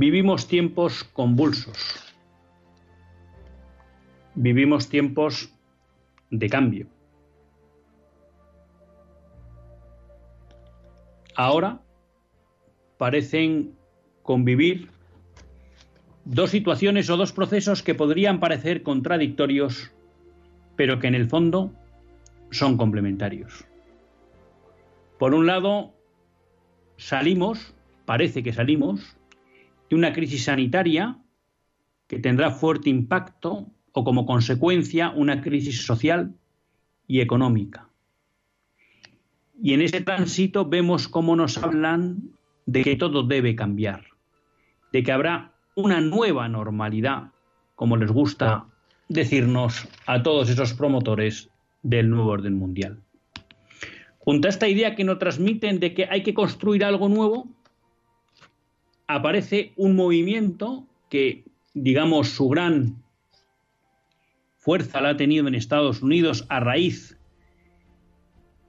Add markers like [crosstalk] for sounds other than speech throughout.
Vivimos tiempos convulsos. Vivimos tiempos de cambio. Ahora parecen convivir dos situaciones o dos procesos que podrían parecer contradictorios, pero que en el fondo son complementarios. Por un lado, salimos, parece que salimos, de una crisis sanitaria que tendrá fuerte impacto o como consecuencia una crisis social y económica. Y en ese tránsito vemos cómo nos hablan de que todo debe cambiar, de que habrá una nueva normalidad, como les gusta decirnos a todos esos promotores del nuevo orden mundial. Junto a esta idea que nos transmiten de que hay que construir algo nuevo, aparece un movimiento que, digamos, su gran fuerza la ha tenido en Estados Unidos a raíz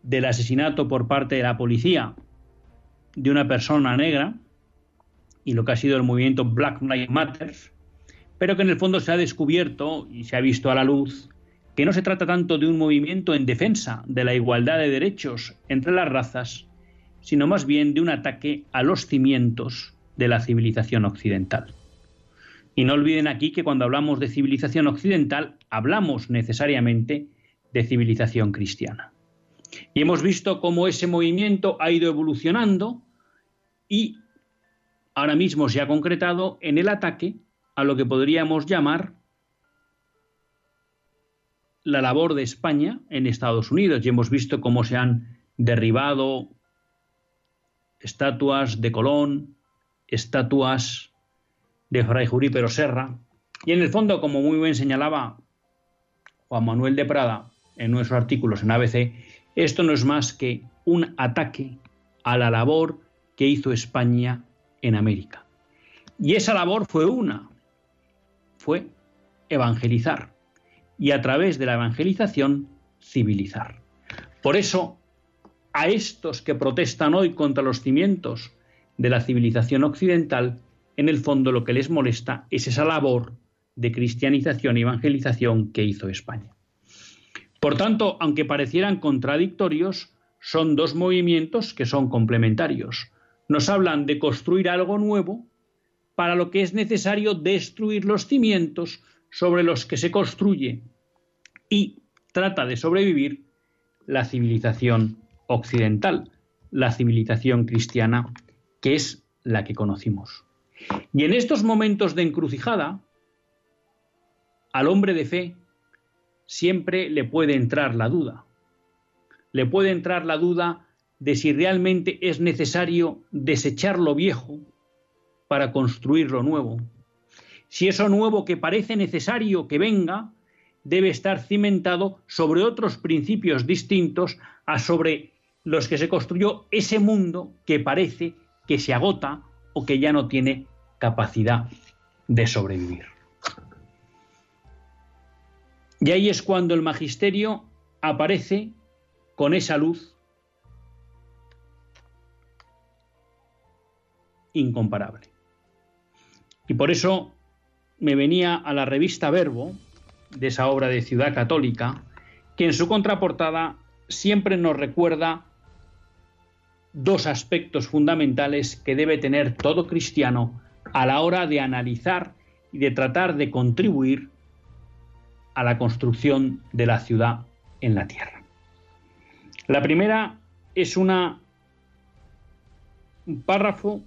del asesinato por parte de la policía de una persona negra y lo que ha sido el movimiento Black Lives Matter, pero que en el fondo se ha descubierto y se ha visto a la luz que no se trata tanto de un movimiento en defensa de la igualdad de derechos entre las razas, sino más bien de un ataque a los cimientos de la civilización occidental. Y no olviden aquí que cuando hablamos de civilización occidental, hablamos necesariamente de civilización cristiana. Y hemos visto cómo ese movimiento ha ido evolucionando y ahora mismo se ha concretado en el ataque a lo que podríamos llamar la labor de España en Estados Unidos. Y hemos visto cómo se han derribado estatuas de Colón, estatuas de Fray Jurípero Serra. Y en el fondo, como muy bien señalaba Juan Manuel de Prada en nuestros artículos en ABC, esto no es más que un ataque a la labor que hizo España en América. Y esa labor fue una, fue evangelizar y a través de la evangelización civilizar. Por eso, a estos que protestan hoy contra los cimientos de la civilización occidental, en el fondo lo que les molesta es esa labor de cristianización y evangelización que hizo España. Por tanto, aunque parecieran contradictorios, son dos movimientos que son complementarios. Nos hablan de construir algo nuevo, para lo que es necesario destruir los cimientos sobre los que se construye y trata de sobrevivir la civilización occidental, la civilización cristiana que es la que conocimos. Y en estos momentos de encrucijada, al hombre de fe siempre le puede entrar la duda. Le puede entrar la duda de si realmente es necesario desechar lo viejo para construir lo nuevo. Si eso nuevo que parece necesario que venga debe estar cimentado sobre otros principios distintos a sobre los que se construyó ese mundo que parece que se agota o que ya no tiene capacidad de sobrevivir. Y ahí es cuando el magisterio aparece con esa luz incomparable. Y por eso me venía a la revista Verbo, de esa obra de Ciudad Católica, que en su contraportada siempre nos recuerda dos aspectos fundamentales que debe tener todo cristiano a la hora de analizar y de tratar de contribuir a la construcción de la ciudad en la tierra. La primera es una, un párrafo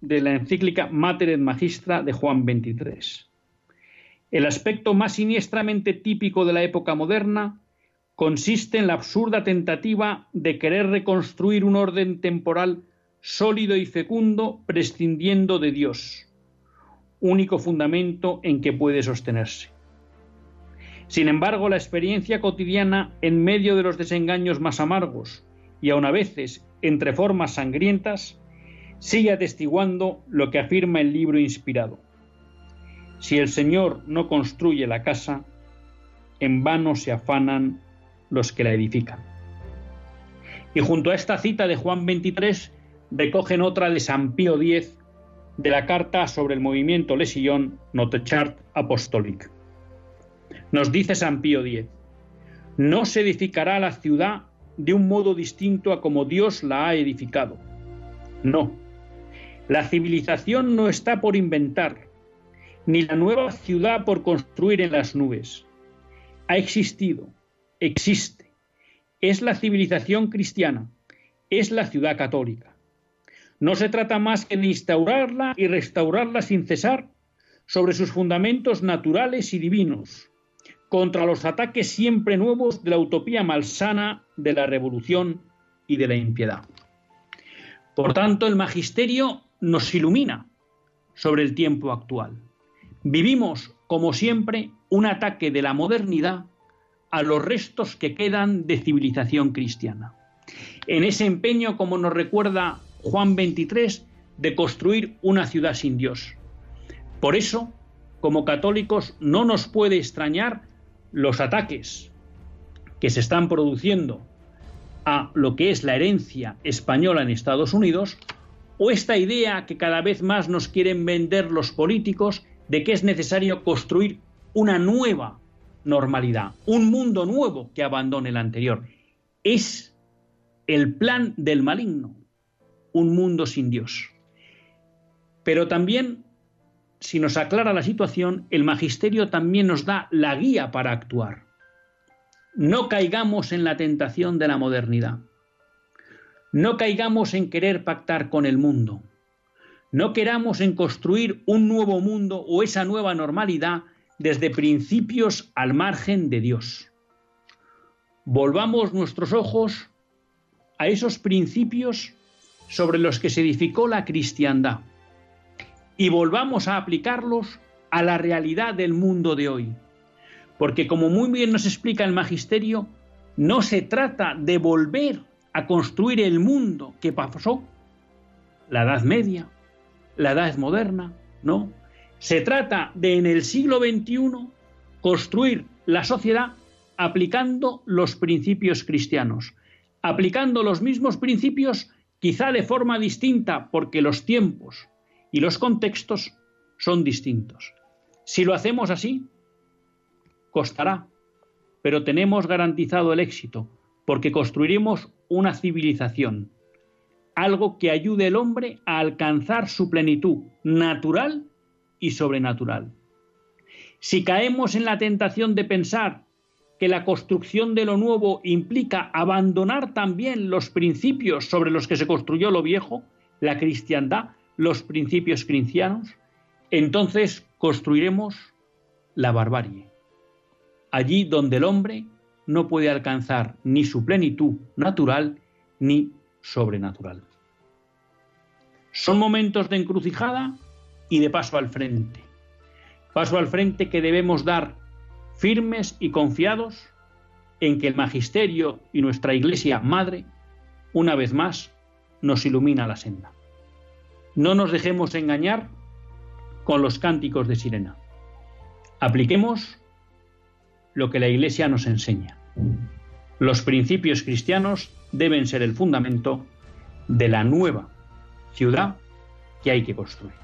de la encíclica Mater et Magistra de Juan XXIII. El aspecto más siniestramente típico de la época moderna consiste en la absurda tentativa de querer reconstruir un orden temporal sólido y fecundo prescindiendo de Dios, único fundamento en que puede sostenerse. Sin embargo, la experiencia cotidiana en medio de los desengaños más amargos y aun a veces entre formas sangrientas, sigue atestiguando lo que afirma el libro inspirado. Si el Señor no construye la casa, en vano se afanan los que la edifican. Y junto a esta cita de Juan 23 recogen otra de San Pío X de la carta sobre el movimiento Lesillón Note Chart Apostolic. Nos dice San Pío X, no se edificará la ciudad de un modo distinto a como Dios la ha edificado. No, la civilización no está por inventar, ni la nueva ciudad por construir en las nubes. Ha existido, existe. Es la civilización cristiana, es la ciudad católica. No se trata más que de instaurarla y restaurarla sin cesar sobre sus fundamentos naturales y divinos, contra los ataques siempre nuevos de la utopía malsana, de la revolución y de la impiedad. Por tanto, el magisterio nos ilumina sobre el tiempo actual. Vivimos, como siempre, un ataque de la modernidad a los restos que quedan de civilización cristiana. En ese empeño, como nos recuerda Juan 23, de construir una ciudad sin Dios. Por eso, como católicos, no nos puede extrañar los ataques que se están produciendo a lo que es la herencia española en Estados Unidos o esta idea que cada vez más nos quieren vender los políticos de que es necesario construir una nueva normalidad, un mundo nuevo que abandone el anterior. Es el plan del maligno, un mundo sin Dios. Pero también, si nos aclara la situación, el magisterio también nos da la guía para actuar. No caigamos en la tentación de la modernidad. No caigamos en querer pactar con el mundo. No queramos en construir un nuevo mundo o esa nueva normalidad desde principios al margen de Dios. Volvamos nuestros ojos a esos principios sobre los que se edificó la cristiandad y volvamos a aplicarlos a la realidad del mundo de hoy. Porque como muy bien nos explica el magisterio, no se trata de volver a construir el mundo que pasó, la Edad Media, la Edad Moderna, no. Se trata de en el siglo XXI construir la sociedad aplicando los principios cristianos, aplicando los mismos principios quizá de forma distinta porque los tiempos y los contextos son distintos. Si lo hacemos así, costará, pero tenemos garantizado el éxito porque construiremos una civilización, algo que ayude al hombre a alcanzar su plenitud natural y sobrenatural. Si caemos en la tentación de pensar que la construcción de lo nuevo implica abandonar también los principios sobre los que se construyó lo viejo, la cristiandad, los principios cristianos, entonces construiremos la barbarie. Allí donde el hombre no puede alcanzar ni su plenitud natural ni sobrenatural. Son momentos de encrucijada y de paso al frente. Paso al frente que debemos dar firmes y confiados en que el magisterio y nuestra Iglesia Madre, una vez más, nos ilumina la senda. No nos dejemos engañar con los cánticos de sirena. Apliquemos lo que la Iglesia nos enseña. Los principios cristianos deben ser el fundamento de la nueva ciudad que hay que construir.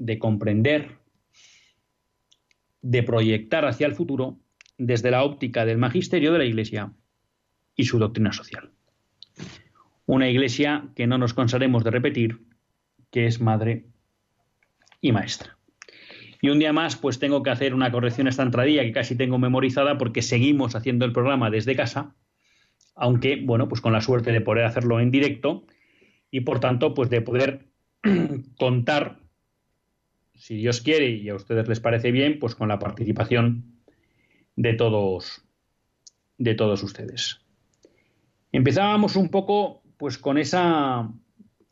de comprender, de proyectar hacia el futuro desde la óptica del magisterio de la Iglesia y su doctrina social. Una Iglesia que no nos cansaremos de repetir, que es madre y maestra. Y un día más, pues tengo que hacer una corrección a esta entradilla que casi tengo memorizada porque seguimos haciendo el programa desde casa, aunque, bueno, pues con la suerte de poder hacerlo en directo y por tanto, pues de poder [clears throat] contar, si Dios quiere y a ustedes les parece bien, pues con la participación de todos, de todos ustedes. Empezábamos un poco, pues con esa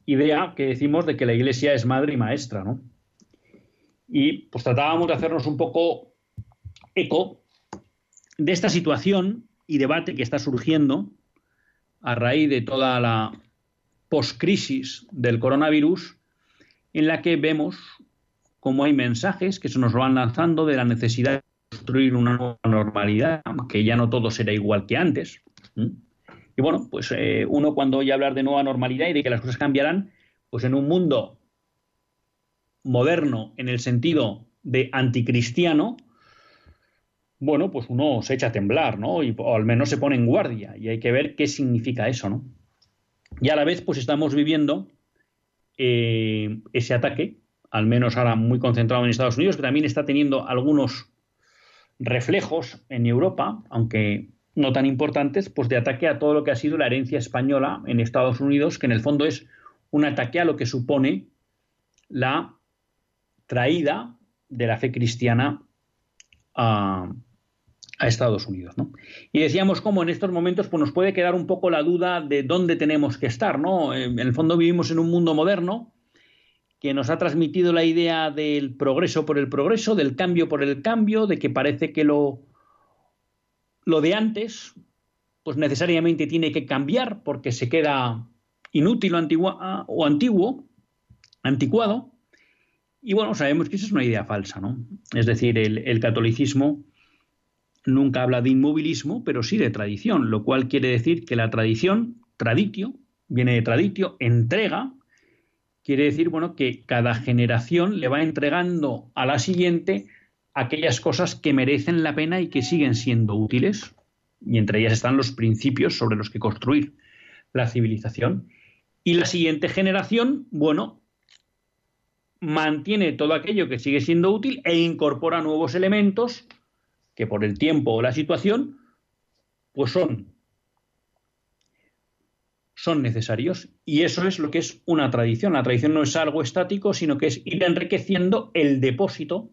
idea que decimos de que la Iglesia es madre y maestra, ¿no? Y pues tratábamos de hacernos un poco eco de esta situación y debate que está surgiendo a raíz de toda la poscrisis del coronavirus, en la que vemos cómo hay mensajes que se nos van lanzando de la necesidad de construir una nueva normalidad, que ya no todo será igual que antes. Y bueno, pues eh, uno cuando oye hablar de nueva normalidad y de que las cosas cambiarán, pues en un mundo moderno en el sentido de anticristiano, bueno, pues uno se echa a temblar, ¿no? Y, o al menos se pone en guardia y hay que ver qué significa eso, ¿no? Y a la vez, pues estamos viviendo eh, ese ataque, al menos ahora muy concentrado en Estados Unidos, que también está teniendo algunos reflejos en Europa, aunque no tan importantes, pues de ataque a todo lo que ha sido la herencia española en Estados Unidos, que en el fondo es un ataque a lo que supone la traída de la fe cristiana a, Estados Unidos. Y decíamos cómo en estos momentos pues, nos puede quedar un poco la duda de dónde tenemos que estar. ¿no? En el fondo vivimos en un mundo moderno que nos ha transmitido la idea del progreso por el progreso, del cambio por el cambio, de que parece que lo, lo de antes pues necesariamente tiene que cambiar porque se queda inútil o, antiguo, anticuado. Y bueno, sabemos que eso es una idea falsa, ¿no? Es decir, el, el catolicismo nunca habla de inmovilismo, pero sí de tradición, lo cual quiere decir que la tradición, traditio, viene de traditio, entrega, quiere decir, bueno, que cada generación le va entregando a la siguiente aquellas cosas que merecen la pena y que siguen siendo útiles, y entre ellas están los principios sobre los que construir la civilización. Y la siguiente generación, bueno, mantiene todo aquello que sigue siendo útil e incorpora nuevos elementos que por el tiempo o la situación, pues son, son necesarios. Y eso es lo que es una tradición. La tradición no es algo estático, sino que es ir enriqueciendo el depósito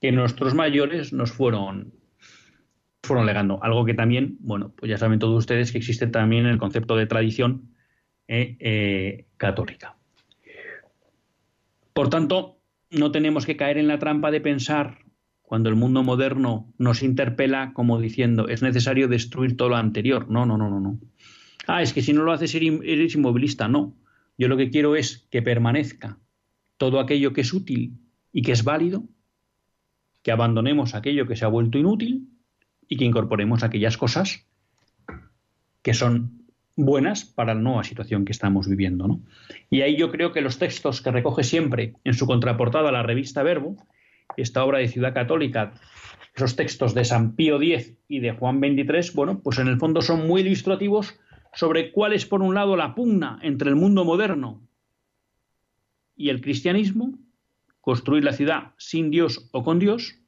que nuestros mayores nos fueron, fueron legando. Algo que también, bueno, pues ya saben todos ustedes que existe también el concepto de tradición eh, eh, católica. Por tanto, no tenemos que caer en la trampa de pensar cuando el mundo moderno nos interpela como diciendo es necesario destruir todo lo anterior. No, no, no, no, no. Ah, es que si no lo haces eres inmovilista. No. Yo lo que quiero es que permanezca todo aquello que es útil y que es válido, que abandonemos aquello que se ha vuelto inútil y que incorporemos aquellas cosas que son buenas para la nueva situación que estamos viviendo. ¿no? Y ahí yo creo que los textos que recoge siempre en su contraportada la revista Verbo, esta obra de Ciudad Católica, esos textos de San Pío X y de Juan XXIII, bueno, pues en el fondo son muy ilustrativos sobre cuál es, por un lado, la pugna entre el mundo moderno y el cristianismo, construir la ciudad sin Dios o con Dios,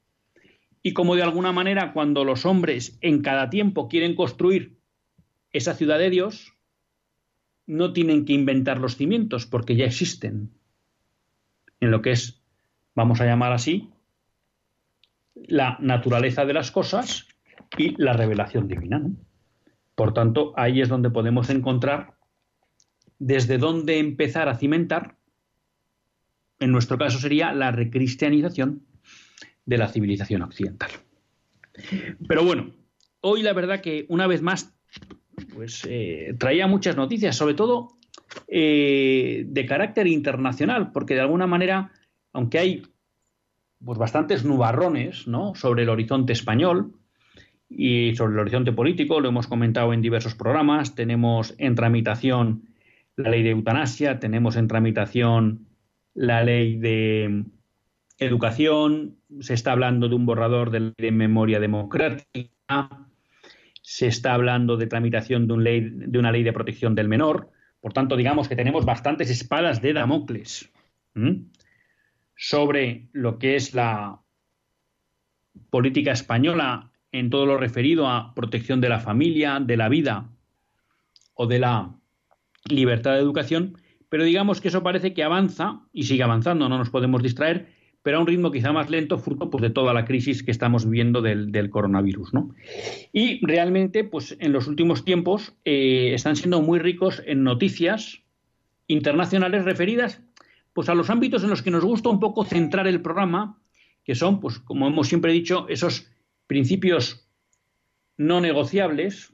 y como de alguna manera cuando los hombres en cada tiempo quieren construir esa ciudad de Dios, no tienen que inventar los cimientos porque ya existen en lo que es, vamos a llamar así, la naturaleza de las cosas y la revelación divina. Por tanto, ahí es donde podemos encontrar desde dónde empezar a cimentar en nuestro caso sería la recristianización de la civilización occidental. Pero bueno, hoy la verdad que una vez más pues eh, traía muchas noticias, sobre todo eh, de carácter internacional, porque de alguna manera, aunque hay pues bastantes nubarrones ¿no? sobre el horizonte español y sobre el horizonte político, lo hemos comentado en diversos programas, tenemos en tramitación la ley de eutanasia, tenemos en tramitación la ley de educación, se está hablando de un borrador de ley de memoria democrática, se está hablando de tramitación de, un ley, de una ley de protección del menor. Por tanto, digamos que tenemos bastantes espadas de Damocles sobre lo que es la política española en todo lo referido a protección de la familia, de la vida o de la libertad de educación, pero digamos que eso parece que avanza y sigue avanzando, no nos podemos distraer, pero a un ritmo quizá más lento, fruto pues, de toda la crisis que estamos viviendo del, coronavirus. ¿no? Y realmente, pues en los últimos tiempos eh, están siendo muy ricos en noticias internacionales referidas pues, a los ámbitos en los que nos gusta un poco centrar el programa, que son, pues, como hemos siempre dicho, esos principios no negociables,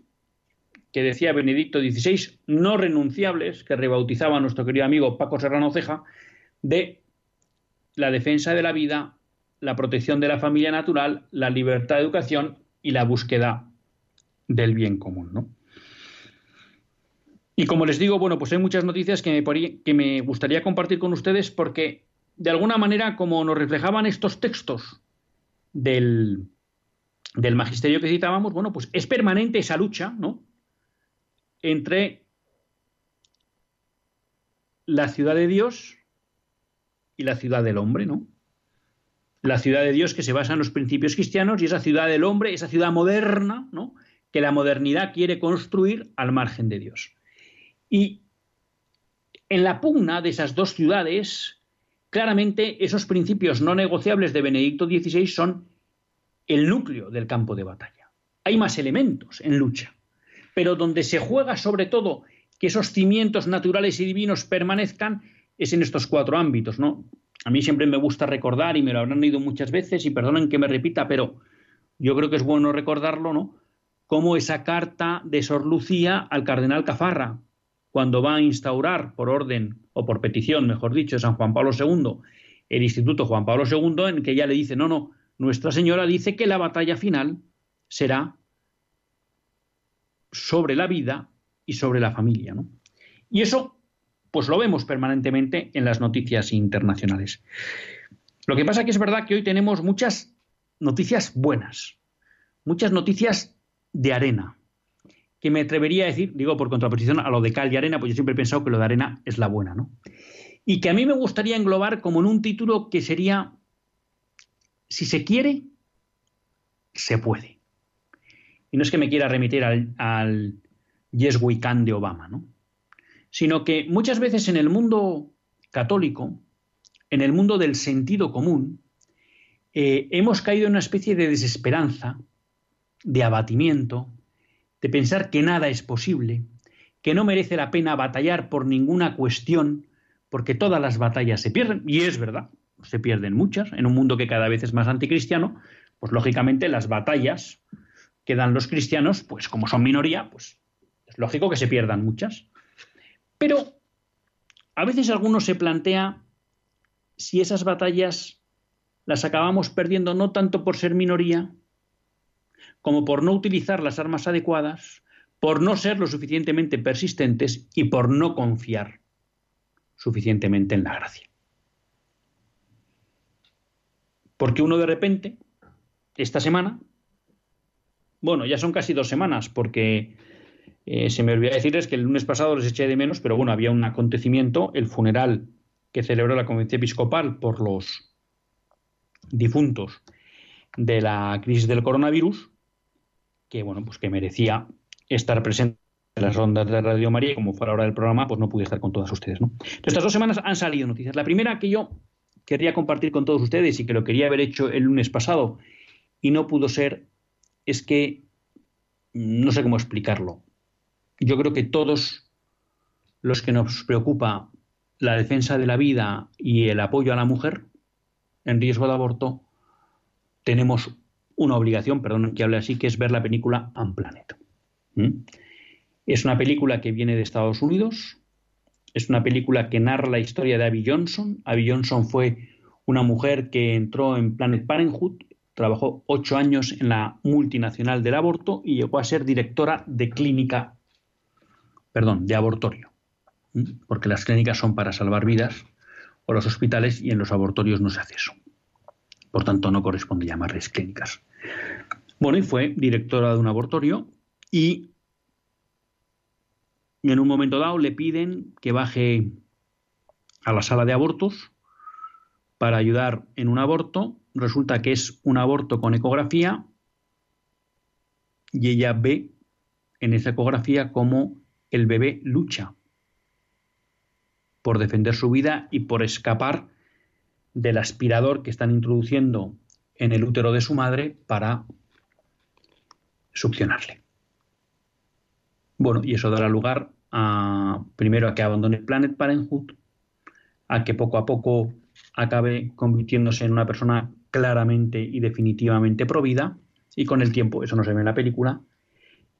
que decía Benedicto XVI, no renunciables, que rebautizaba nuestro querido amigo Paco Serrano Ceja, de la defensa de la vida, la protección de la familia natural, la libertad de educación y la búsqueda del bien común. ¿no? Y como les digo, bueno, pues hay muchas noticias que me, que me gustaría compartir con ustedes porque, de alguna manera, como nos reflejaban estos textos del, del magisterio que citábamos, bueno, pues es permanente esa lucha, ¿no? Entre la ciudad de Dios y la ciudad del hombre, ¿no? La ciudad de Dios que se basa en los principios cristianos y esa ciudad del hombre, esa ciudad moderna, ¿no? Que la modernidad quiere construir al margen de Dios. Y en la pugna de esas dos ciudades, claramente esos principios no negociables de Benedicto XVI son el núcleo del campo de batalla. Hay más elementos en lucha, pero donde se juega sobre todo que esos cimientos naturales y divinos permanezcan es en estos cuatro ámbitos, ¿no? A mí siempre me gusta recordar, y me lo habrán oído muchas veces, y perdonen que me repita, pero yo creo que es bueno recordarlo, ¿no? Como esa carta de Sor Lucía al cardenal Cafarra, cuando va a instaurar por orden, o por petición, mejor dicho, de San Juan Pablo II, el Instituto Juan Pablo II, en que ella le dice, no, no, Nuestra Señora dice que la batalla final será sobre la vida y sobre la familia, ¿no? Y eso pues lo vemos permanentemente en las noticias internacionales. Lo que pasa que es verdad que hoy tenemos muchas noticias buenas, muchas noticias de arena, que me atrevería a decir, digo por contraposición a lo de cal y arena, pues yo siempre he pensado que lo de arena es la buena, ¿no? Y que a mí me gustaría englobar como en un título que sería, si se quiere, se puede. Y no es que me quiera remitir al, al Yes We Can de Obama, ¿no? sino que muchas veces en el mundo católico, en el mundo del sentido común, eh, hemos caído en una especie de desesperanza, de abatimiento, de pensar que nada es posible, que no merece la pena batallar por ninguna cuestión, porque todas las batallas se pierden, y es verdad, se pierden muchas, en un mundo que cada vez es más anticristiano, pues lógicamente las batallas que dan los cristianos, pues como son minoría, pues es lógico que se pierdan muchas. Pero a veces alguno se plantea si esas batallas las acabamos perdiendo no tanto por ser minoría, como por no utilizar las armas adecuadas, por no ser lo suficientemente persistentes y por no confiar suficientemente en la gracia. Porque uno de repente, esta semana, bueno, ya son casi dos semanas, porque eh, se me olvidó decirles que el lunes pasado les eché de menos, pero bueno, había un acontecimiento, el funeral que celebró la Convención Episcopal por los difuntos de la crisis del coronavirus, que bueno, pues que merecía estar presente en las rondas de Radio María y como fuera hora del programa, pues no pude estar con todas ustedes, ¿no? estas dos semanas han salido noticias. La primera que yo quería compartir con todos ustedes y que lo quería haber hecho el lunes pasado y no pudo ser, es que no sé cómo explicarlo yo creo que todos los que nos preocupa la defensa de la vida y el apoyo a la mujer en riesgo de aborto, tenemos una obligación, perdón que hable así, que es ver la película Unplanet. ¿Mm? Es una película que viene de Estados Unidos, es una película que narra la historia de Abby Johnson. Abby Johnson fue una mujer que entró en Planet Parenthood, trabajó ocho años en la multinacional del aborto y llegó a ser directora de clínica, perdón, de abortorio, porque las clínicas son para salvar vidas o los hospitales y en los abortorios no se hace eso. Por tanto, no corresponde llamarles clínicas. Bueno, y fue directora de un abortorio y en un momento dado le piden que baje a la sala de abortos para ayudar en un aborto. Resulta que es un aborto con ecografía y ella ve en esa ecografía cómo el bebé lucha por defender su vida y por escapar del aspirador que están introduciendo en el útero de su madre para succionarle. Bueno, y eso dará lugar a, primero a que abandone Planet Parenthood, a que poco a poco acabe convirtiéndose en una persona claramente y definitivamente provida, y con el tiempo, eso no se ve en la película,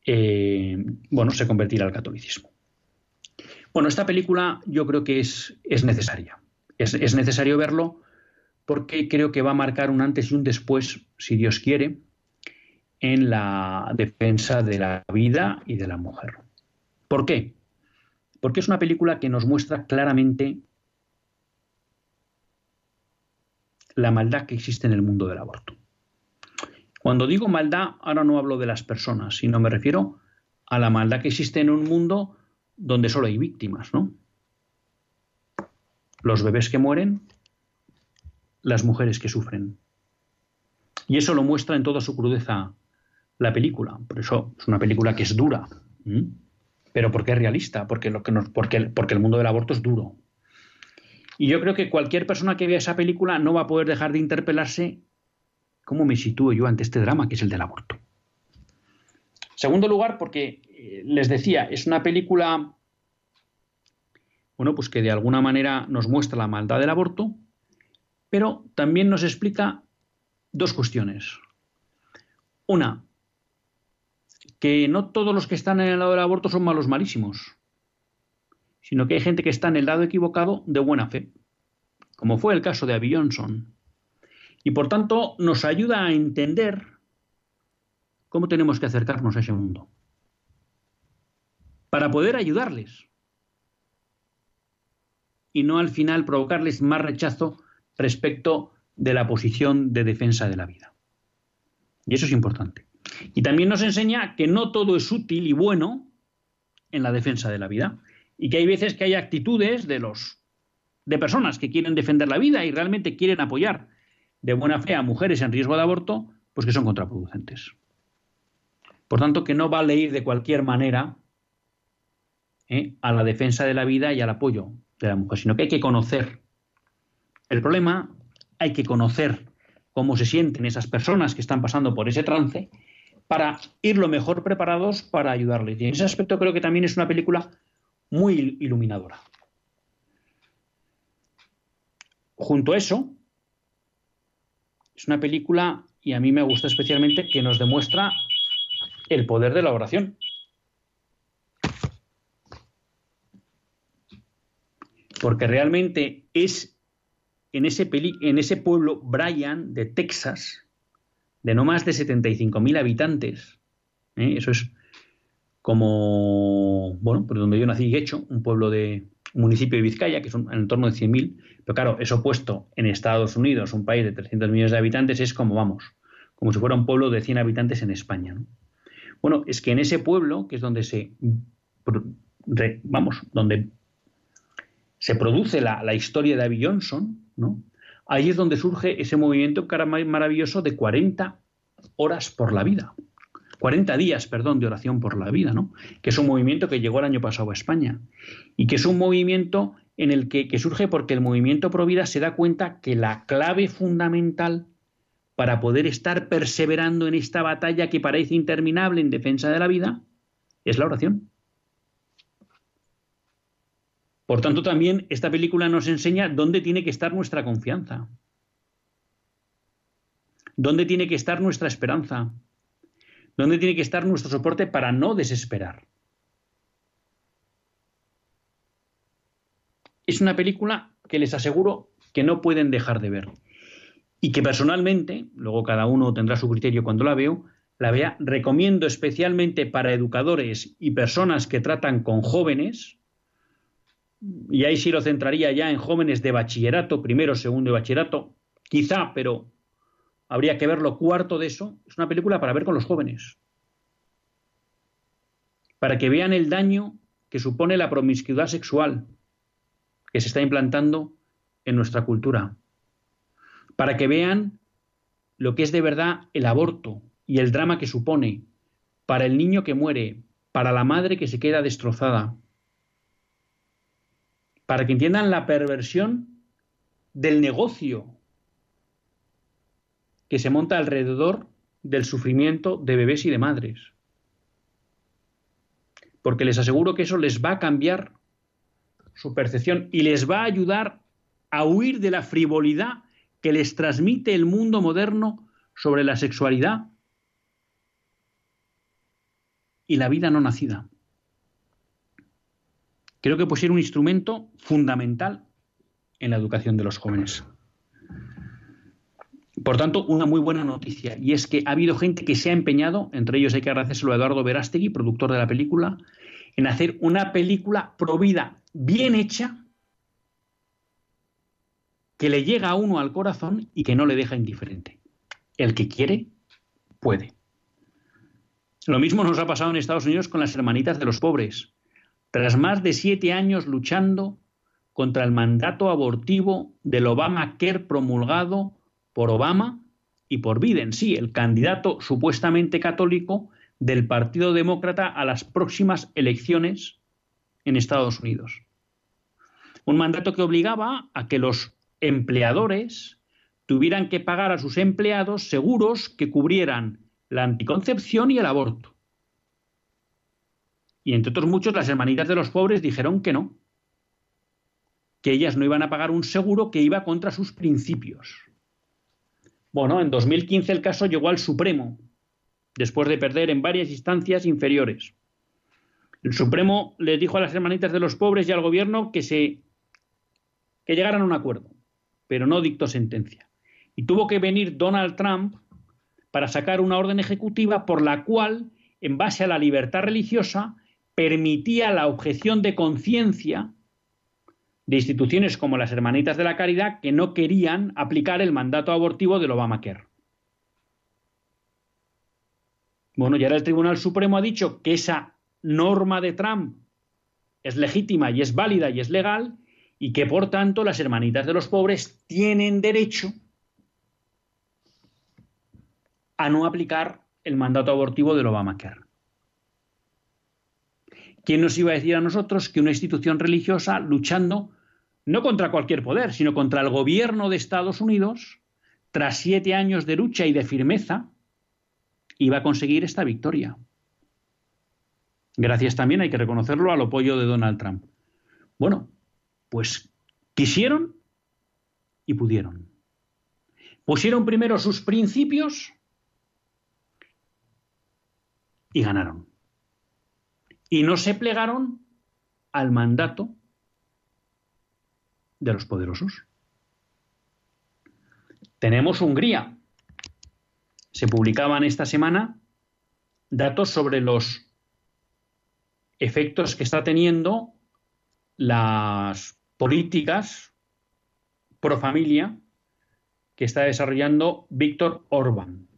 eh, bueno, se convertirá al catolicismo. Bueno, esta película yo creo que es, es necesaria. Es, es, necesario verlo porque creo que va a marcar un antes y un después, si Dios quiere, en la defensa de la vida y de la mujer. ¿Por qué? Porque es una película que nos muestra claramente la maldad que existe en el mundo del aborto. Cuando digo maldad, ahora no hablo de las personas, sino me refiero a la maldad que existe en un mundo donde solo hay víctimas, ¿no? Los bebés que mueren, las mujeres que sufren. Y eso lo muestra en toda su crudeza la película. Por eso es una película que es dura. Pero porque es realista, porque, lo que porque, porque el mundo del aborto es duro. Y yo creo que cualquier persona que vea esa película no va a poder dejar de interpelarse cómo me sitúo yo ante este drama que es el del aborto. Segundo lugar, porque eh, les decía, es una película, bueno, pues que de alguna manera nos muestra la maldad del aborto, pero también nos explica dos cuestiones. Una, que no todos los que están en el lado del aborto son malos malísimos, sino que hay gente que está en el lado equivocado de buena fe, como fue el caso de Abby Johnson. Y por tanto nos ayuda a entender cómo tenemos que acercarnos a ese mundo, para poder ayudarles y no al final provocarles más rechazo respecto de la posición de defensa de la vida. Y eso es importante. Y también nos enseña que no todo es útil y bueno en la defensa de la vida y que hay veces que hay actitudes de los de personas que quieren defender la vida y realmente quieren apoyar de buena fe a mujeres en riesgo de aborto, pues que son contraproducentes. Por tanto, que no vale ir de cualquier manera ¿eh? a la defensa de la vida y al apoyo de la mujer, sino que hay que conocer el problema, hay que conocer cómo se sienten esas personas que están pasando por ese trance para ir lo mejor preparados para ayudarles. Y en ese aspecto creo que también es una película muy iluminadora. Junto a eso, es una película, y a mí me gusta especialmente, que nos demuestra el poder de la oración. Porque realmente es en ese, en ese pueblo, Bryan, de Texas, de no más de 75.000 habitantes, ¿eh? eso es como, bueno, por donde yo nací, hecho, un pueblo de un municipio de Vizcaya, que son en torno de 100.000, pero claro, eso puesto en Estados Unidos, un país de 300 millones de habitantes, es como, vamos, como si fuera un pueblo de 100 habitantes en España. Bueno, es que en ese pueblo, que es donde se, vamos, donde se produce la, la historia de Abby Johnson, ¿no? Ahí es donde surge ese movimiento maravilloso de 40 horas por la vida. 40 días, perdón, de oración por la vida, ¿no? Que es un movimiento que llegó el año pasado a España y que es un movimiento en el que, que surge porque el movimiento pro vida se da cuenta que la clave fundamental para poder estar perseverando en esta batalla que parece interminable en defensa de la vida es la oración. Por tanto, también esta película nos enseña dónde tiene que estar nuestra confianza, dónde tiene que estar nuestra esperanza, dónde tiene que estar nuestro soporte para no desesperar. Es una película que les aseguro que no pueden dejar de ver y que personalmente, luego cada uno tendrá su criterio cuando la veo, la vea, recomiendo especialmente para educadores y personas que tratan con jóvenes, y ahí sí lo centraría ya en jóvenes de bachillerato, primero, segundo y bachillerato, quizá, pero habría que verlo. Cuarto de eso, es una película para ver con los jóvenes, para que vean el daño que supone la promiscuidad sexual que se está implantando en nuestra cultura, para que vean lo que es de verdad el aborto, y el drama que supone para el niño que muere, para la madre que se queda destrozada, para que entiendan la perversión del negocio que se monta alrededor del sufrimiento de bebés y de madres. Porque les aseguro que eso les va a cambiar su percepción y les va a ayudar a huir de la frivolidad que les transmite el mundo moderno sobre la sexualidad y la vida no nacida. Creo que puede un instrumento fundamental en la educación de los jóvenes. Por tanto, una muy buena noticia, y es que ha habido gente que se ha empeñado, entre ellos hay que agradecérselo a Eduardo Verástegui, productor de la película, en hacer una película provida, bien hecha, que le llega a uno al corazón y que no le deja indiferente. El que quiere, puede. Lo mismo nos ha pasado en Estados Unidos con las hermanitas de los pobres. Tras más de siete años luchando contra el mandato abortivo del Obamacare promulgado por Obama y por Biden, sí, el candidato supuestamente católico del Partido Demócrata a las próximas elecciones en Estados Unidos. Un mandato que obligaba a que los empleadores tuvieran que pagar a sus empleados seguros que cubrieran la anticoncepción y el aborto. Y entre otros muchos, las hermanitas de los pobres dijeron que no, que ellas no iban a pagar un seguro que iba contra sus principios. Bueno, en 2015 el caso llegó al Supremo, después de perder en varias instancias inferiores. El Supremo les dijo a las hermanitas de los pobres y al gobierno que se que llegaran a un acuerdo, pero no dictó sentencia. Y tuvo que venir Donald Trump para sacar una orden ejecutiva por la cual, en base a la libertad religiosa, permitía la objeción de conciencia de instituciones como las Hermanitas de la Caridad que no querían aplicar el mandato abortivo del Obamacare. Bueno, y ahora el Tribunal Supremo ha dicho que esa norma de Trump es legítima y es válida y es legal y que por tanto las hermanitas de los pobres tienen derecho a no aplicar el mandato abortivo del Obamacare. ¿Quién nos iba a decir a nosotros que una institución religiosa luchando no contra cualquier poder, sino contra el gobierno de Estados Unidos, tras siete años de lucha y de firmeza, iba a conseguir esta victoria? Gracias también, hay que reconocerlo, al apoyo de Donald Trump. Bueno, pues quisieron y pudieron. Pusieron primero sus principios y ganaron. Y no se plegaron al mandato de los poderosos. Tenemos Hungría. Se publicaban esta semana datos sobre los efectos que está teniendo las políticas pro familia que está desarrollando Víctor Orbán.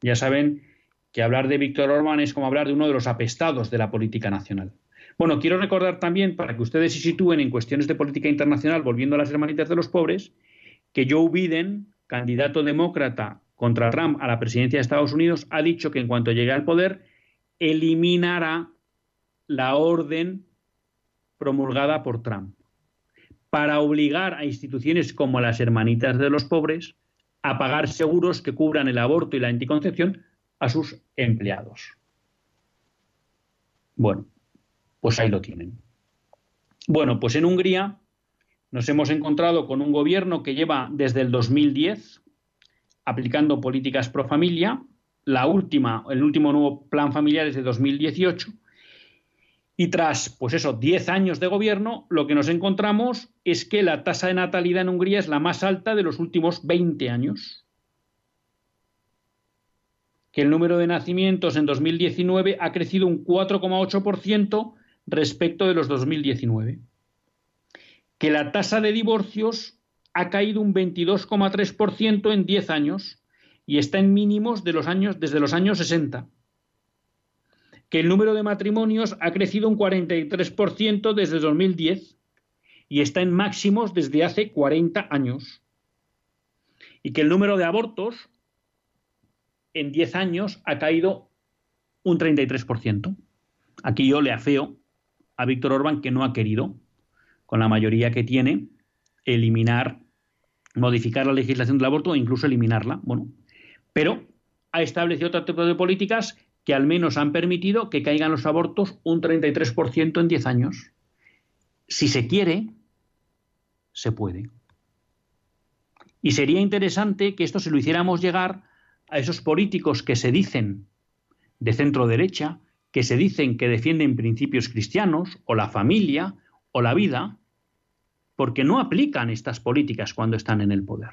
Ya saben que hablar de Víctor Orbán es como hablar de uno de los apestados de la política nacional. Bueno, quiero recordar también, para que ustedes se sitúen en cuestiones de política internacional, volviendo a las hermanitas de los pobres, que Joe Biden, candidato demócrata contra Trump a la presidencia de Estados Unidos, ha dicho que en cuanto llegue al poder, eliminará la orden promulgada por Trump para obligar a instituciones como las hermanitas de los pobres a pagar seguros que cubran el aborto y la anticoncepción a sus empleados. Bueno, pues ahí lo tienen. Bueno, pues en Hungría nos hemos encontrado con un gobierno que lleva desde el 2010 aplicando políticas pro familia. La última, el último nuevo plan familiar es de 2018. Y tras, pues eso, 10 años de gobierno, lo que nos encontramos es que la tasa de natalidad en Hungría es la más alta de los últimos 20 años. Que el número de nacimientos en 2019 ha crecido un 4,8% respecto de los 2019 que la tasa de divorcios ha caído un 22,3% en 10 años y está en mínimos desde los años 60. Que el número de matrimonios ha crecido un 43% desde 2010 y está en máximos desde hace 40 años. Y que el número de abortos en 10 años ha caído un 33%. Aquí yo le afeo a Víctor Orbán que no ha querido con la mayoría que tiene, eliminar, modificar la legislación del aborto o incluso eliminarla. Bueno, pero ha establecido otro tipo de políticas que al menos han permitido que caigan los abortos un 33% en 10 años. Si se quiere, se puede. Y sería interesante que esto se lo hiciéramos llegar a esos políticos que se dicen de centro derecha, que se dicen que defienden principios cristianos o la familia o la vida, porque no aplican estas políticas cuando están en el poder.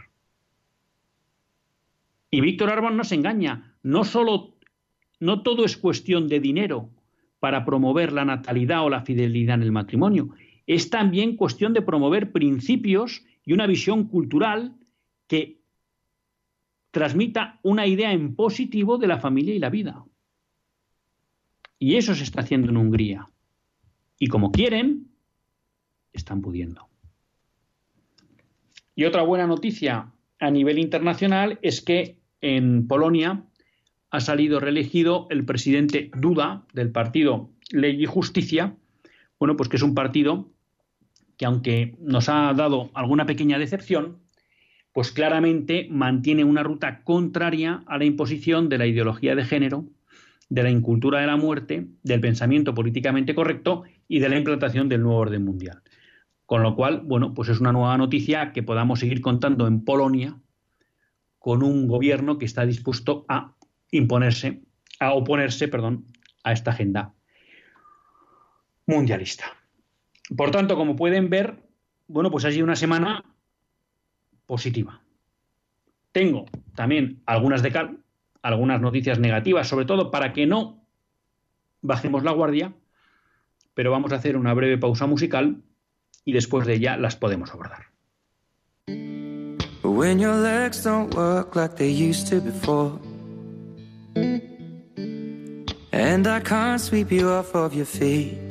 Y Víctor Orbán nos engaña, no solo no todo es cuestión de dinero para promover la natalidad o la fidelidad en el matrimonio, es también cuestión de promover principios y una visión cultural que transmita una idea en positivo de la familia y la vida. Y eso se está haciendo en Hungría. Y como quieren, están pudiendo. Y otra buena noticia a nivel internacional es que en Polonia ha salido reelegido el presidente Duda del partido Ley y Justicia, bueno, pues que es un partido que aunque nos ha dado alguna pequeña decepción, pues claramente mantiene una ruta contraria a la imposición de la ideología de género, de la incultura de la muerte, del pensamiento políticamente correcto y de la implantación del nuevo orden mundial. Con lo cual, bueno, pues es una nueva noticia que podamos seguir contando en Polonia con un gobierno que está dispuesto a imponerse, a oponerse, perdón, a esta agenda mundialista. Por tanto, como pueden ver, bueno, pues ha sido una semana positiva. Tengo también algunas de cal, algunas noticias negativas, sobre todo para que no bajemos la guardia, pero vamos a hacer una breve pausa musical y después de ella las podemos abordar. When your legs don't work like they used to before And I can't sweep you off of your feet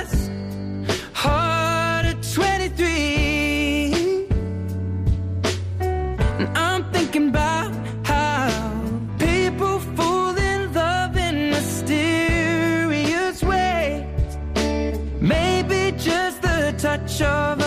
show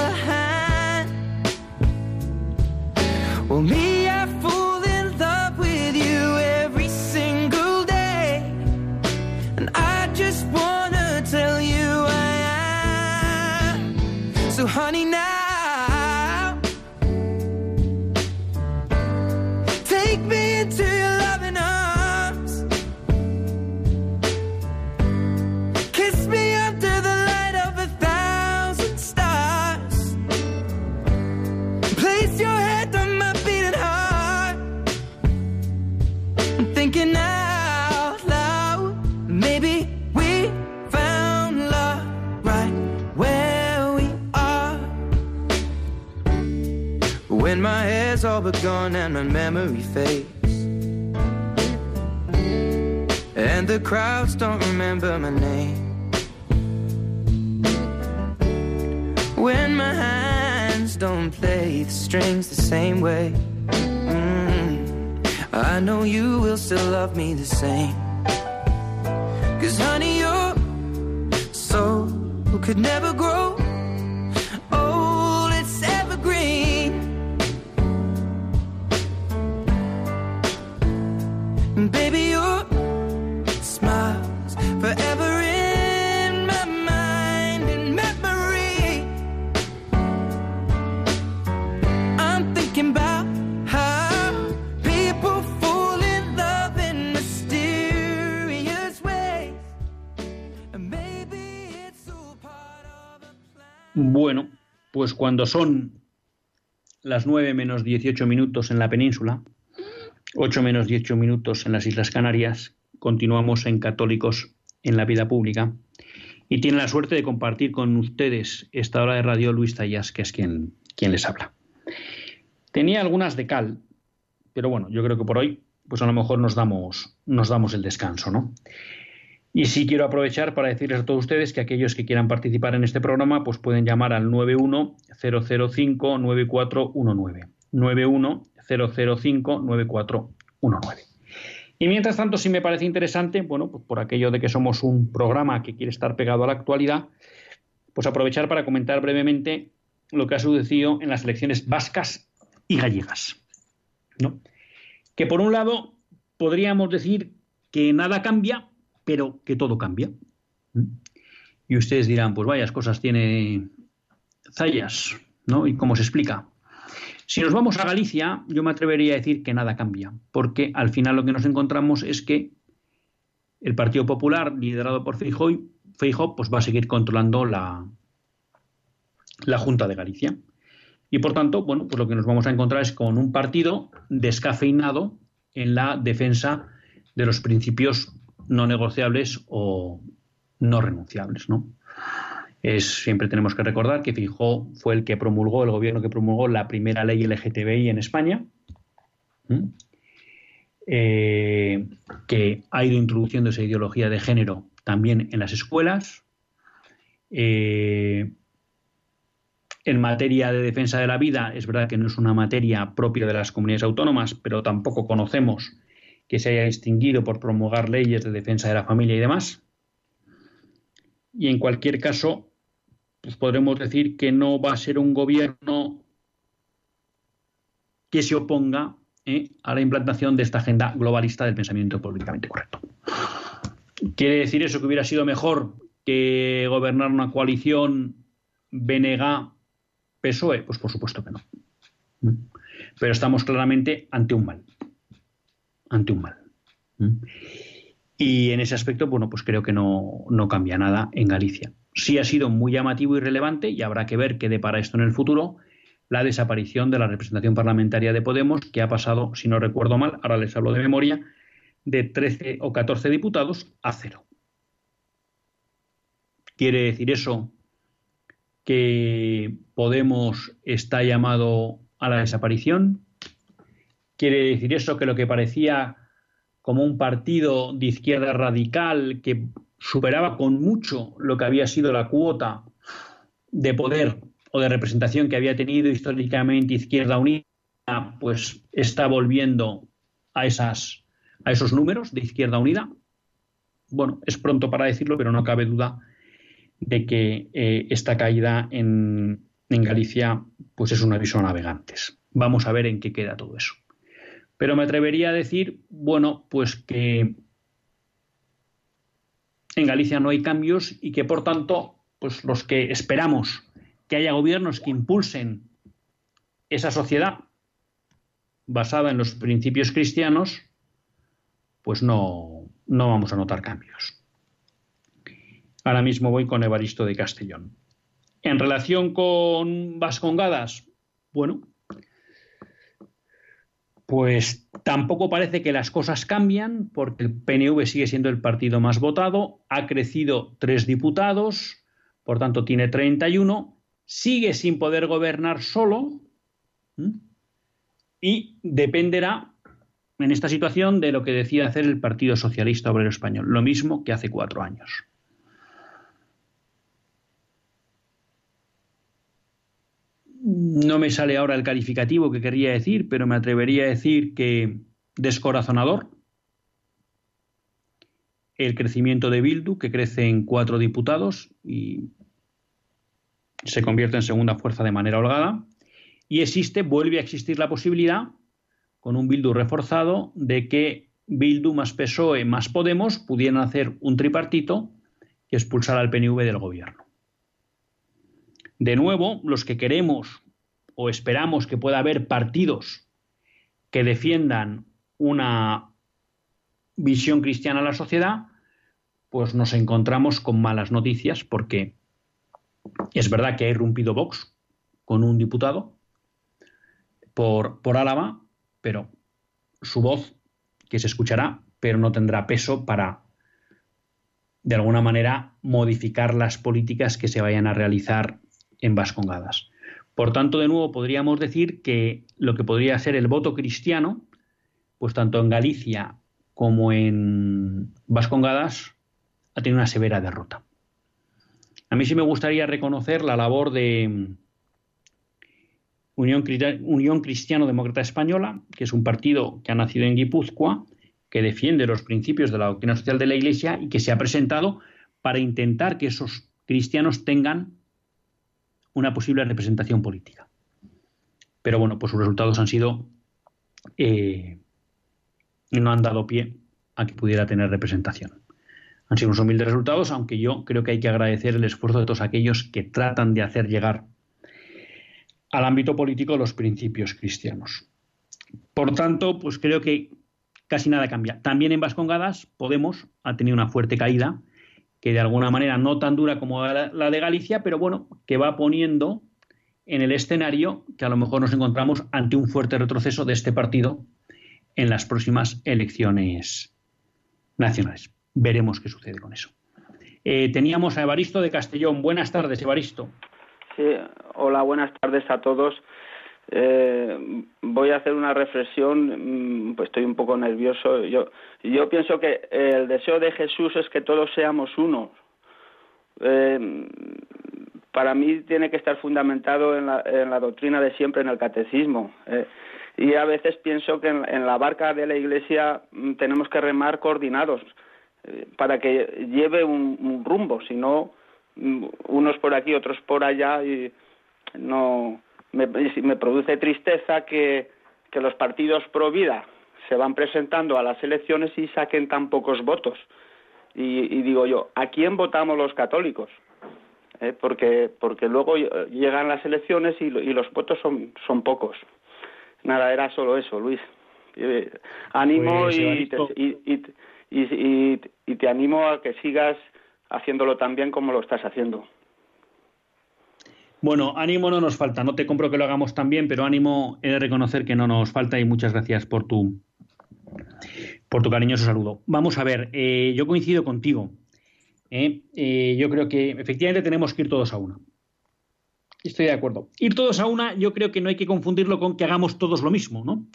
the strings the same way. Mm, I know you will still love me the same. Cause honey, your soul could never grow pues cuando son las 9 menos 18 minutos en la península, 8 menos 18 minutos en las Islas Canarias, continuamos en Católicos en la Vida Pública y tiene la suerte de compartir con ustedes esta hora de radio Luis Tallas, que es quien, quien les habla. Tenía algunas de cal, pero bueno, yo creo que por hoy, pues a lo mejor nos damos, nos damos el descanso, ¿no? Y sí quiero aprovechar para decirles a todos ustedes que aquellos que quieran participar en este programa, pues pueden llamar al 910059419. 910059419. Y mientras tanto, si me parece interesante, bueno, pues por aquello de que somos un programa que quiere estar pegado a la actualidad, pues aprovechar para comentar brevemente lo que ha sucedido en las elecciones vascas y gallegas. ¿no? Que por un lado podríamos decir que nada cambia, pero que todo cambia. Y ustedes dirán, pues vayas cosas tiene Zayas, ¿no? ¿Y cómo se explica? Si nos vamos a Galicia, yo me atrevería a decir que nada cambia, porque al final lo que nos encontramos es que el Partido Popular, liderado por Feijóo pues va a seguir controlando la, la Junta de Galicia. Y por tanto, bueno, pues lo que nos vamos a encontrar es con un partido descafeinado en la defensa de los principios no negociables o no renunciables, ¿no? Es, siempre tenemos que recordar que Fijó fue el que promulgó, el gobierno que promulgó la primera ley LGTBI en España, eh, que ha ido introduciendo esa ideología de género también en las escuelas. Eh, en materia de defensa de la vida, es verdad que no es una materia propia de las comunidades autónomas, pero tampoco conocemos que se haya distinguido por promulgar leyes de defensa de la familia y demás. Y en cualquier caso, pues podremos decir que no va a ser un gobierno que se oponga ¿eh? a la implantación de esta agenda globalista del pensamiento políticamente correcto. ¿Quiere decir eso que hubiera sido mejor que gobernar una coalición BNG-PSOE? Pues por supuesto que no. Pero estamos claramente ante un mal. Ante un mal. Y en ese aspecto, bueno, pues creo que no, no cambia nada en Galicia sí ha sido muy llamativo y relevante y habrá que ver qué depara esto en el futuro la desaparición de la representación parlamentaria de Podemos, que ha pasado, si no recuerdo mal, ahora les hablo de memoria, de 13 o 14 diputados a cero. ¿Quiere decir eso que Podemos está llamado a la desaparición? ¿Quiere decir eso que lo que parecía como un partido de izquierda radical que superaba con mucho lo que había sido la cuota de poder o de representación que había tenido históricamente Izquierda Unida, pues está volviendo a, esas, a esos números de Izquierda Unida. Bueno, es pronto para decirlo, pero no cabe duda de que eh, esta caída en, Galicia pues es un aviso a navegantes. Vamos a ver en qué queda todo eso. Pero me atrevería a decir, bueno, pues que en Galicia no hay cambios y que por tanto, pues los que esperamos que haya gobiernos que impulsen esa sociedad basada en los principios cristianos, pues no, no vamos a notar cambios. Ahora mismo voy con Evaristo de Castellón. En relación con Vascongadas, bueno, pues tampoco parece que las cosas cambian porque el PNV sigue siendo el partido más votado, ha crecido tres diputados, por tanto tiene 31, sigue sin poder gobernar solo y dependerá en esta situación de lo que decida hacer el Partido Socialista Obrero Español, lo mismo que hace cuatro años. No me sale ahora el calificativo que quería decir, pero me atrevería a decir que descorazonador. El crecimiento de Bildu, que crece en cuatro diputados y se convierte en segunda fuerza de manera holgada. Y existe, vuelve a existir la posibilidad, con un Bildu reforzado, de que Bildu más PSOE más Podemos pudieran hacer un tripartito y expulsar al PNV del gobierno. De nuevo, los que queremos o esperamos que pueda haber partidos que defiendan una visión cristiana a la sociedad, pues nos encontramos con malas noticias porque es verdad que ha irrumpido Vox con un diputado por, por Álava, pero su voz que se escuchará, pero no tendrá peso para, de alguna manera, modificar las políticas que se vayan a realizar en Vascongadas. Por tanto, de nuevo, podríamos decir que lo que podría ser el voto cristiano, pues tanto en Galicia como en Vascongadas, ha tenido una severa derrota. A mí sí me gustaría reconocer la labor de Unión, Unión Cristiano Demócrata Española, que es un partido que ha nacido en Guipúzcoa, que defiende los principios de la doctrina social de la Iglesia y que se ha presentado para intentar que esos cristianos tengan una posible representación política. Pero bueno, pues sus resultados han sido. Eh, no han dado pie a que pudiera tener representación. Han sido unos humildes resultados, aunque yo creo que hay que agradecer el esfuerzo de todos aquellos que tratan de hacer llegar al ámbito político los principios cristianos. Por tanto, pues creo que casi nada cambia. También en Vascongadas, Podemos ha tenido una fuerte caída que de alguna manera no tan dura como la de Galicia, pero bueno, que va poniendo en el escenario que a lo mejor nos encontramos ante un fuerte retroceso de este partido en las próximas elecciones nacionales. Veremos qué sucede con eso. Eh, teníamos a Evaristo de Castellón. Buenas tardes, Evaristo. Sí, hola, buenas tardes a todos. Eh, voy a hacer una reflexión, mm, pues estoy un poco nervioso. Yo, yo pienso que el deseo de Jesús es que todos seamos uno. Eh, para mí tiene que estar fundamentado en la, en la, doctrina de siempre, en el catecismo. Eh, y a veces pienso que en, la barca de la Iglesia mm, tenemos que remar coordinados para que lleve un, un rumbo, si no, mm, unos por aquí, otros por allá, y no me, me produce tristeza que, que los partidos pro vida se van presentando a las elecciones y saquen tan pocos votos. Y, digo yo, ¿a quién votamos los católicos? Eh, porque, porque luego llegan las elecciones y, y, los votos son, son pocos. Nada, era solo eso, Luis. Eh, ánimo pues, y, y, y, y te animo a que sigas haciéndolo tan bien como lo estás haciendo. Bueno, ánimo no nos falta. No te compro que lo hagamos tan bien, pero ánimo he de reconocer que no nos falta y muchas gracias por tu, por tu cariñoso saludo. Vamos a ver, eh, yo coincido contigo. ¿eh? Eh, yo creo que efectivamente tenemos que ir todos a una. Estoy de acuerdo. Ir todos a una, yo creo que no hay que confundirlo con que hagamos todos lo mismo, ¿no?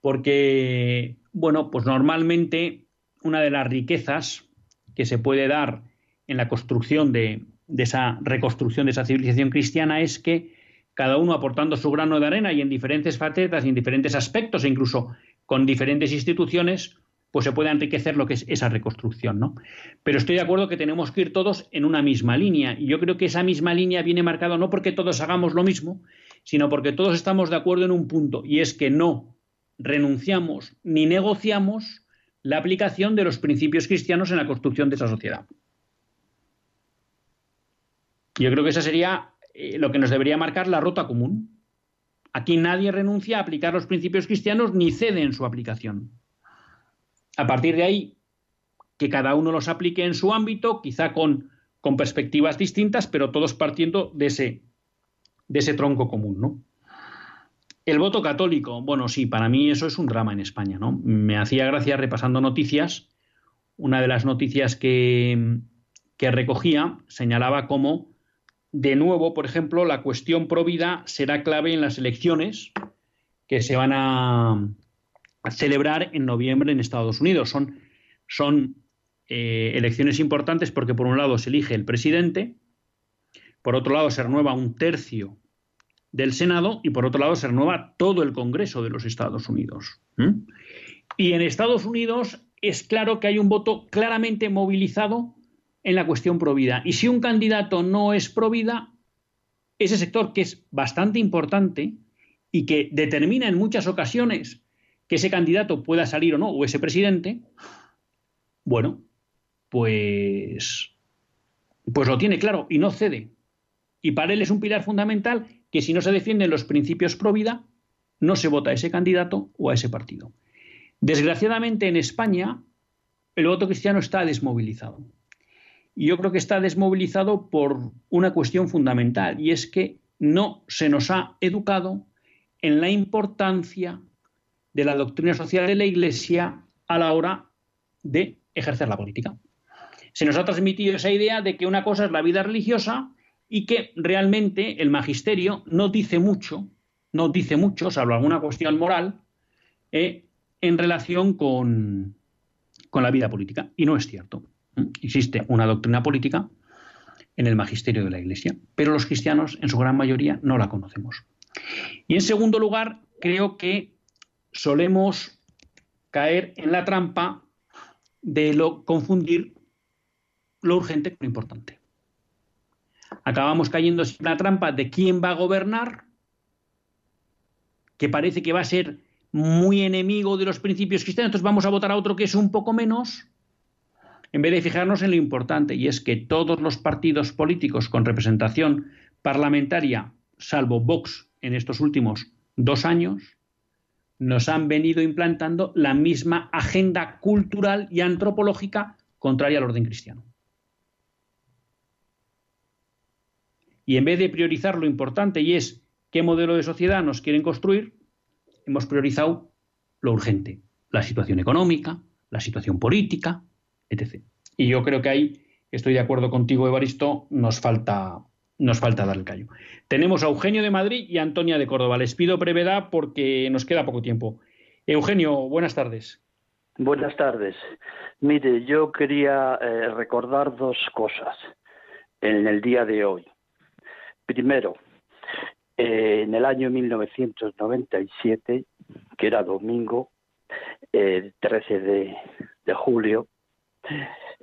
Porque, bueno, pues normalmente una de las riquezas que se puede dar en la construcción de, de esa reconstrucción de esa civilización cristiana es que cada uno aportando su grano de arena y en diferentes facetas y en diferentes aspectos e incluso con diferentes instituciones, pues se puede enriquecer lo que es esa reconstrucción, ¿no? Pero estoy de acuerdo que tenemos que ir todos en una misma línea y yo creo que esa misma línea viene marcada no porque todos hagamos lo mismo, sino porque todos estamos de acuerdo en un punto y es que no renunciamos ni negociamos la aplicación de los principios cristianos en la construcción de esa sociedad. Yo creo que esa sería eh, lo que nos debería marcar la ruta común. Aquí nadie renuncia a aplicar los principios cristianos ni cede en su aplicación. A partir de ahí, que cada uno los aplique en su ámbito, quizá con, perspectivas distintas, pero todos partiendo de ese, tronco común, ¿no? El voto católico, bueno, sí, para mí eso es un drama en España, ¿no? Me hacía gracia repasando noticias. Una de las noticias que recogía señalaba cómo de nuevo, por ejemplo, la cuestión pro vida será clave en las elecciones que se van a, celebrar en noviembre en Estados Unidos. Son, son eh, elecciones importantes porque por un lado se elige el presidente, por otro lado se renueva un tercio del Senado y por otro lado se renueva todo el Congreso de los Estados Unidos. Y en Estados Unidos es claro que hay un voto claramente movilizado en la cuestión provida. Y si un candidato no es provida, ese sector que es bastante importante y que determina en muchas ocasiones que ese candidato pueda salir o no, o ese presidente, bueno, pues, pues lo tiene claro y no cede. Y para él es un pilar fundamental que si no se defienden los principios pro vida, no se vota a ese candidato o a ese partido. Desgraciadamente en España el voto cristiano está desmovilizado. Y yo creo que está desmovilizado por una cuestión fundamental y es que no se nos ha educado en la importancia de la doctrina social de la Iglesia a la hora de ejercer la política. Se nos ha transmitido esa idea de que una cosa es la vida religiosa y que realmente el magisterio no dice mucho, no dice mucho, salvo alguna cuestión moral, eh, en relación con, con la vida política. Y no es cierto. Existe una doctrina política en el magisterio de la Iglesia, pero los cristianos en su gran mayoría no la conocemos. Y en segundo lugar, creo que solemos caer en la trampa de confundir lo urgente con lo importante. Acabamos cayendo en la trampa de quién va a gobernar, que parece que va a ser muy enemigo de los principios cristianos, entonces vamos a votar a otro que es un poco menos, en vez de fijarnos en lo importante, y es que todos los partidos políticos con representación parlamentaria, salvo Vox en estos últimos dos años, nos han venido implantando la misma agenda cultural y antropológica contraria al orden cristiano. Y en vez de priorizar lo importante y es qué modelo de sociedad nos quieren construir, hemos priorizado lo urgente, la situación económica, la situación política, etc. Y yo creo que ahí estoy de acuerdo contigo, Evaristo, nos falta, nos falta dar el callo. Tenemos a Eugenio de Madrid y a Antonia de Córdoba. Les pido brevedad porque nos queda poco tiempo. Eugenio, buenas tardes. Buenas tardes. Mire, yo quería eh, recordar dos cosas en el día de hoy. Primero, eh, en el año 1997, que era domingo, el 13 de, julio,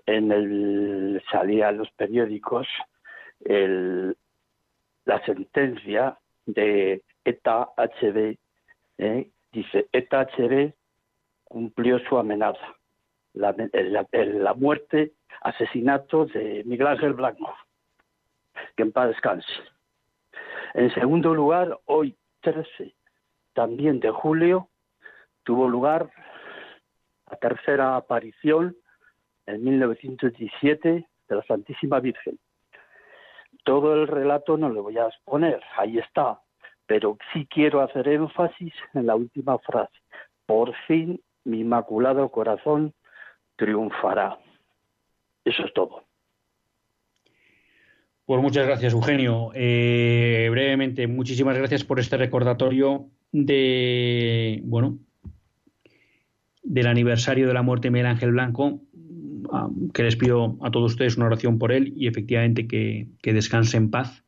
en el, salía en los periódicos la sentencia de ETA HB. ¿eh? dice, ETA HB cumplió su amenaza, la, la muerte, asesinato de Miguel Ángel Blanco, que en paz descanse. En segundo lugar, hoy 13 también de julio tuvo lugar la tercera aparición en 1917 de la Santísima Virgen. Todo el relato no lo voy a exponer, ahí está, pero sí quiero hacer énfasis en la última frase. Por fin mi inmaculado corazón triunfará. Eso es todo. Pues muchas gracias, Eugenio. Eh, brevemente, muchísimas gracias por este recordatorio de, bueno, del aniversario de la muerte de Miguel Ángel Blanco, que les pido a todos ustedes una oración por él y efectivamente que, que descanse en paz.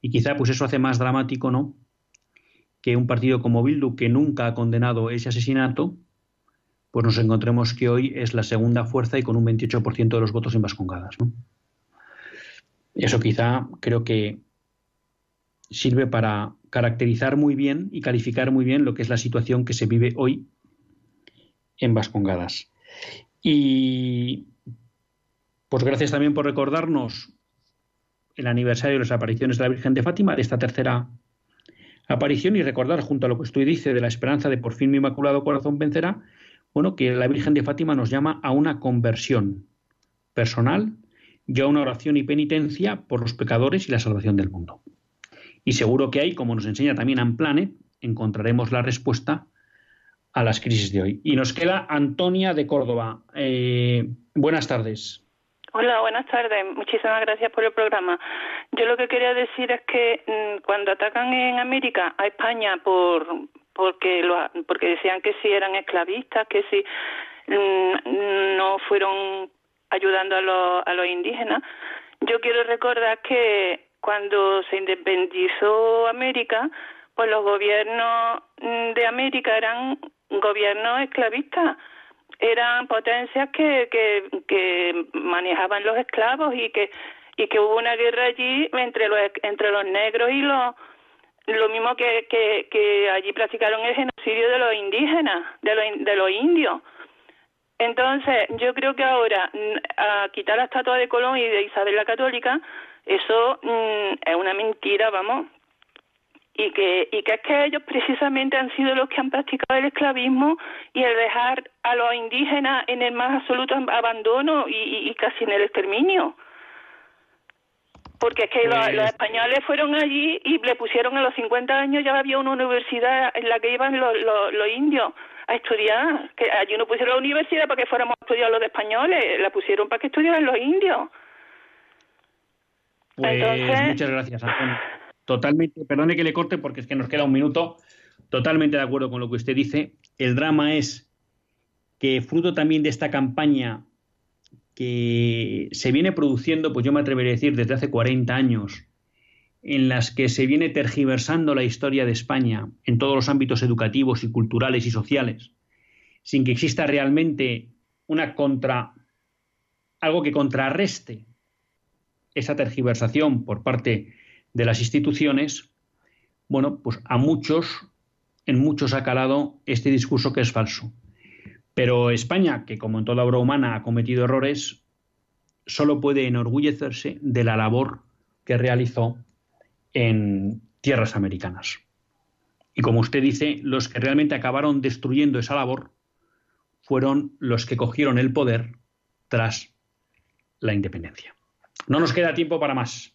Y quizá pues eso hace más dramático, ¿no? Que un partido como Bildu, que nunca ha condenado ese asesinato, pues nos encontremos que hoy es la segunda fuerza y con un 28% de los votos en Vascongadas, ¿no? Eso quizá creo que sirve para caracterizar muy bien y calificar muy bien lo que es la situación que se vive hoy en Vascongadas. Y pues gracias también por recordarnos el aniversario de las apariciones de la Virgen de Fátima, de esta tercera aparición, y recordar junto a lo que usted dice de la esperanza de por fin mi Inmaculado Corazón vencerá, bueno, que la Virgen de Fátima nos llama a una conversión personal ya una oración y penitencia por los pecadores y la salvación del mundo. Y seguro que ahí, como nos enseña también Amplanet, encontraremos la respuesta a las crisis de hoy. Y nos queda Antonia de Córdoba. Eh, buenas tardes. Hola, buenas tardes. Muchísimas gracias por el programa. Yo lo que quería decir es que mm, cuando atacan en América a España por porque lo, porque decían que si eran esclavistas, que si mm, no fueron ayudando a, los, indígenas. Yo quiero recordar que cuando se independizó América, pues los gobiernos mm, de América eran gobiernos esclavistas, eran potencias que, que, que manejaban los esclavos y que y que hubo una guerra allí entre los entre los negros y los lo mismo que, que, que allí practicaron el genocidio de los indígenas, de los, de los indios. Entonces, yo creo que ahora, a quitar la estatua de Colón y de Isabel la Católica, eso mm, es una mentira, vamos. Y que, y que es que ellos precisamente han sido los que han practicado el esclavismo y el dejar a los indígenas en el más absoluto abandono y, y casi en el exterminio. Porque es que los, pues españoles fueron allí y le pusieron a los 50 años, ya había una universidad en la que iban los, los, indios a estudiar. Que allí no pusieron la universidad para que fuéramos a estudiar los españoles, la pusieron para que estudiaran los indios. Pues muchas gracias, Antonio. Totalmente, perdone que le corte porque es que nos queda un minuto. Totalmente de acuerdo con lo que usted dice. El drama es que fruto también de esta campaña que se viene produciendo, pues yo me atrevería a decir, desde hace 40 años, en las que se viene tergiversando la historia de España en todos los ámbitos educativos y culturales y sociales, sin que exista realmente una contra algo que contrarreste esa tergiversación por parte de las instituciones, bueno, pues a muchos, en muchos ha calado este discurso que es falso. Pero España, que como en toda obra humana ha cometido errores, solo puede enorgullecerse de la labor que realizó en tierras americanas. Y como usted dice, los que realmente acabaron destruyendo esa labor fueron los que cogieron el poder tras la independencia. No nos queda tiempo para más.